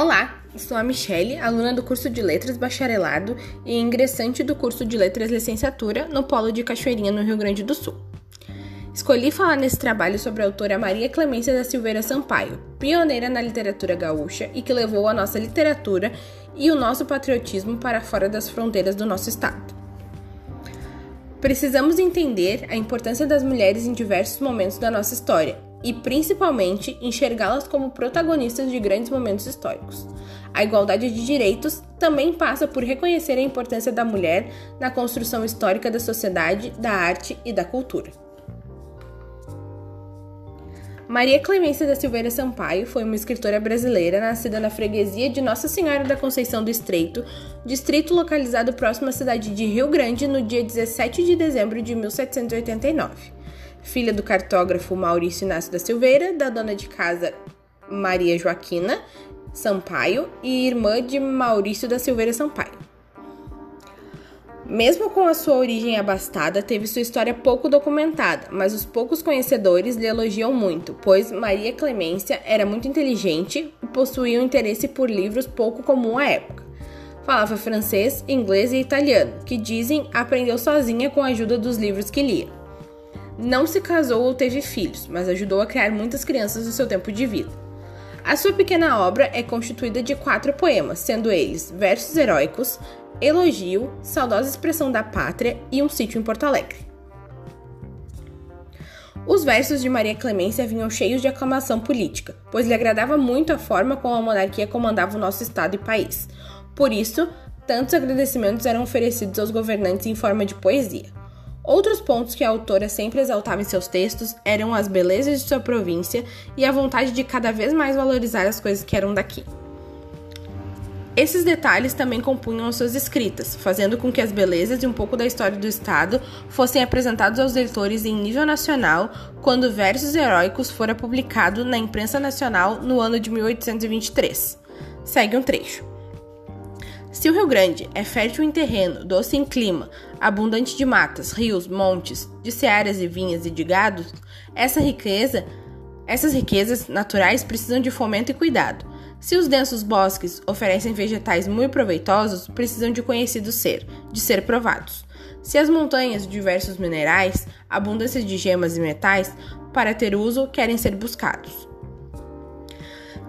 Olá, sou a Michele, aluna do curso de Letras Bacharelado e ingressante do curso de Letras Licenciatura no Polo de Cachoeirinha, no Rio Grande do Sul. Escolhi falar nesse trabalho sobre a autora Maria Clemência da Silveira Sampaio, pioneira na literatura gaúcha e que levou a nossa literatura e o nosso patriotismo para fora das fronteiras do nosso estado. Precisamos entender a importância das mulheres em diversos momentos da nossa história e, principalmente, enxergá-las como protagonistas de grandes momentos históricos. A igualdade de direitos também passa por reconhecer a importância da mulher na construção histórica da sociedade, da arte e da cultura. Maria Clemência da Silveira Sampaio foi uma escritora brasileira nascida na freguesia de Nossa Senhora da Conceição do Estreito, distrito localizado próximo à cidade de Rio Grande, no dia 17 de dezembro de 1789 filha do cartógrafo Maurício Inácio da Silveira, da dona de casa Maria Joaquina Sampaio e irmã de Maurício da Silveira Sampaio. Mesmo com a sua origem abastada, teve sua história pouco documentada, mas os poucos conhecedores lhe elogiam muito, pois Maria Clemência era muito inteligente e possuía um interesse por livros pouco comum à época. Falava francês, inglês e italiano, que dizem aprendeu sozinha com a ajuda dos livros que lia. Não se casou ou teve filhos, mas ajudou a criar muitas crianças no seu tempo de vida. A sua pequena obra é constituída de quatro poemas, sendo eles versos heróicos, elogio, saudosa expressão da pátria e um sítio em Porto Alegre. Os versos de Maria Clemência vinham cheios de aclamação política, pois lhe agradava muito a forma como a monarquia comandava o nosso estado e país. Por isso, tantos agradecimentos eram oferecidos aos governantes em forma de poesia. Outros pontos que a autora sempre exaltava em seus textos eram as belezas de sua província e a vontade de cada vez mais valorizar as coisas que eram daqui. Esses detalhes também compunham as suas escritas, fazendo com que as belezas e um pouco da história do Estado fossem apresentados aos leitores em nível nacional quando Versos Heróicos fora publicado na imprensa nacional no ano de 1823. Segue um trecho. Se o Rio Grande é fértil em terreno, doce em clima, abundante de matas, rios, montes, de searas e vinhas e de gados, essa riqueza, essas riquezas naturais precisam de fomento e cuidado. Se os densos bosques oferecem vegetais muito proveitosos, precisam de conhecido ser, de ser provados. Se as montanhas diversos minerais, abundância de gemas e metais, para ter uso, querem ser buscados.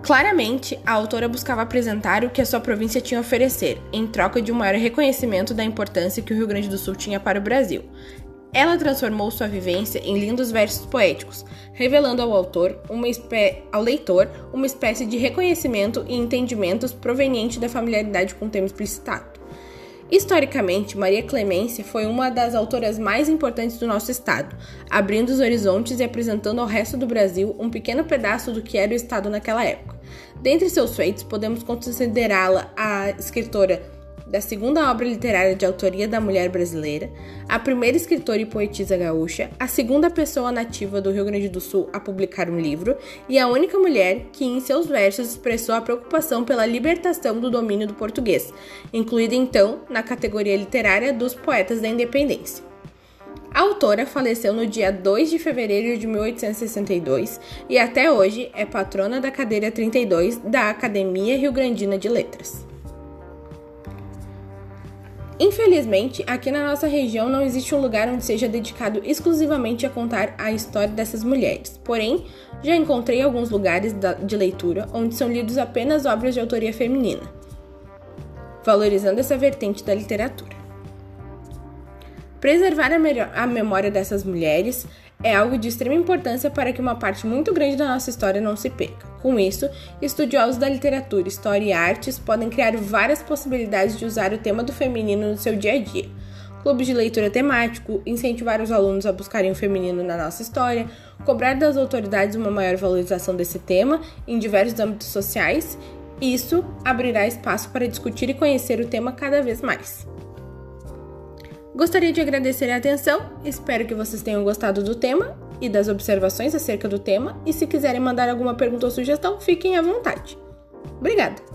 Claramente, a autora buscava apresentar o que a sua província tinha a oferecer, em troca de um maior reconhecimento da importância que o Rio Grande do Sul tinha para o Brasil. Ela transformou sua vivência em lindos versos poéticos, revelando ao autor, ao leitor, uma espécie de reconhecimento e entendimentos proveniente da familiaridade com o tema explicitado. Historicamente, Maria Clemência foi uma das autoras mais importantes do nosso estado, abrindo os horizontes e apresentando ao resto do Brasil um pequeno pedaço do que era o estado naquela época. Dentre seus feitos, podemos considerá-la a escritora da segunda obra literária de autoria da mulher brasileira, a primeira escritora e poetisa gaúcha, a segunda pessoa nativa do Rio Grande do Sul a publicar um livro e a única mulher que em seus versos expressou a preocupação pela libertação do domínio do português, incluída então na categoria literária dos poetas da independência. A autora faleceu no dia 2 de fevereiro de 1862 e até hoje é patrona da cadeira 32 da Academia Rio Grandina de Letras. Infelizmente, aqui na nossa região não existe um lugar onde seja dedicado exclusivamente a contar a história dessas mulheres. Porém, já encontrei alguns lugares de leitura onde são lidos apenas obras de autoria feminina, valorizando essa vertente da literatura. Preservar a, a memória dessas mulheres é algo de extrema importância para que uma parte muito grande da nossa história não se perca. Com isso, estudiosos da literatura, história e artes podem criar várias possibilidades de usar o tema do feminino no seu dia a dia. Clubes de leitura temático, incentivar os alunos a buscarem o feminino na nossa história, cobrar das autoridades uma maior valorização desse tema em diversos âmbitos sociais. Isso abrirá espaço para discutir e conhecer o tema cada vez mais. Gostaria de agradecer a atenção, espero que vocês tenham gostado do tema e das observações acerca do tema, e se quiserem mandar alguma pergunta ou sugestão, fiquem à vontade. Obrigada!